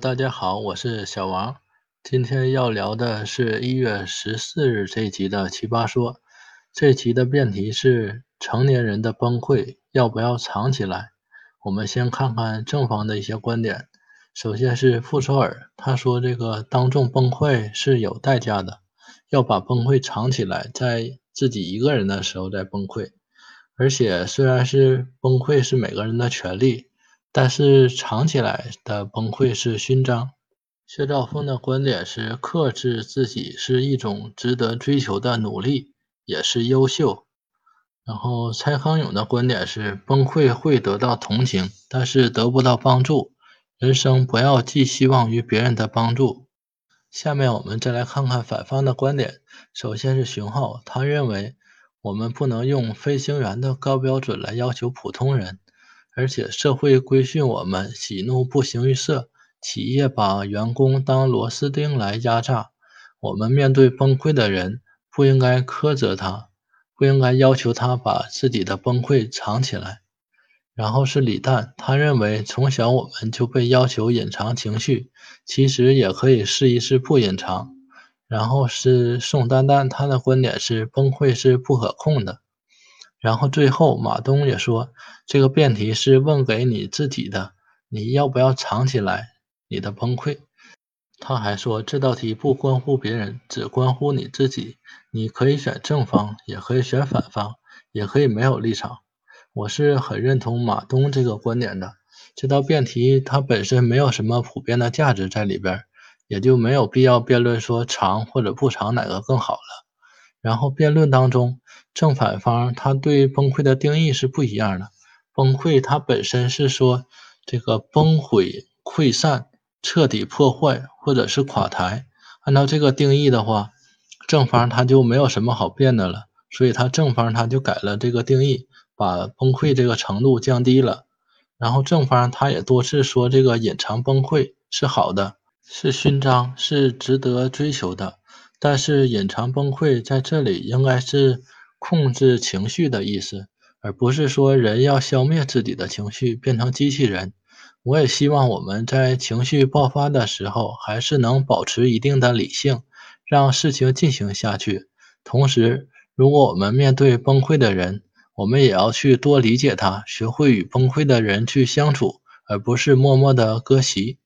大家好，我是小王。今天要聊的是一月十四日这一集的《奇葩说》。这集的辩题是：成年人的崩溃要不要藏起来？我们先看看正方的一些观点。首先是傅首尔，他说这个当众崩溃是有代价的，要把崩溃藏起来，在自己一个人的时候再崩溃。而且虽然是崩溃是每个人的权利。但是藏起来的崩溃是勋章。薛兆丰的观点是，克制自己是一种值得追求的努力，也是优秀。然后蔡康永的观点是，崩溃会得到同情，但是得不到帮助。人生不要寄希望于别人的帮助。下面我们再来看看反方的观点。首先是熊浩，他认为我们不能用飞行员的高标准来要求普通人。而且社会规训我们喜怒不形于色，企业把员工当螺丝钉来压榨。我们面对崩溃的人，不应该苛责他，不应该要求他把自己的崩溃藏起来。然后是李诞，他认为从小我们就被要求隐藏情绪，其实也可以试一试不隐藏。然后是宋丹丹，她的观点是崩溃是不可控的。然后最后，马东也说，这个辩题是问给你自己的，你要不要藏起来你的崩溃？他还说，这道题不关乎别人，只关乎你自己。你可以选正方，也可以选反方，也可以没有立场。我是很认同马东这个观点的。这道辩题它本身没有什么普遍的价值在里边，也就没有必要辩论说藏或者不藏哪个更好了。然后辩论当中，正反方他对崩溃的定义是不一样的。崩溃它本身是说这个崩毁、溃散、彻底破坏或者是垮台。按照这个定义的话，正方他就没有什么好辩的了，所以他正方他就改了这个定义，把崩溃这个程度降低了。然后正方他也多次说这个隐藏崩溃是好的，是勋章，是值得追求的。但是隐藏崩溃在这里应该是控制情绪的意思，而不是说人要消灭自己的情绪，变成机器人。我也希望我们在情绪爆发的时候，还是能保持一定的理性，让事情进行下去。同时，如果我们面对崩溃的人，我们也要去多理解他，学会与崩溃的人去相处，而不是默默的割席。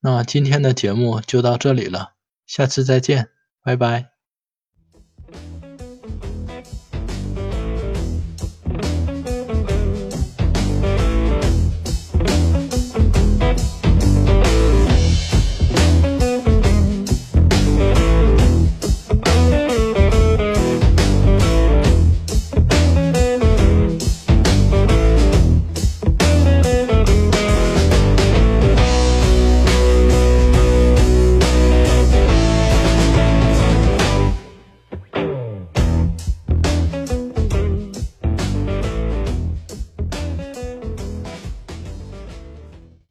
那今天的节目就到这里了，下次再见。拜拜。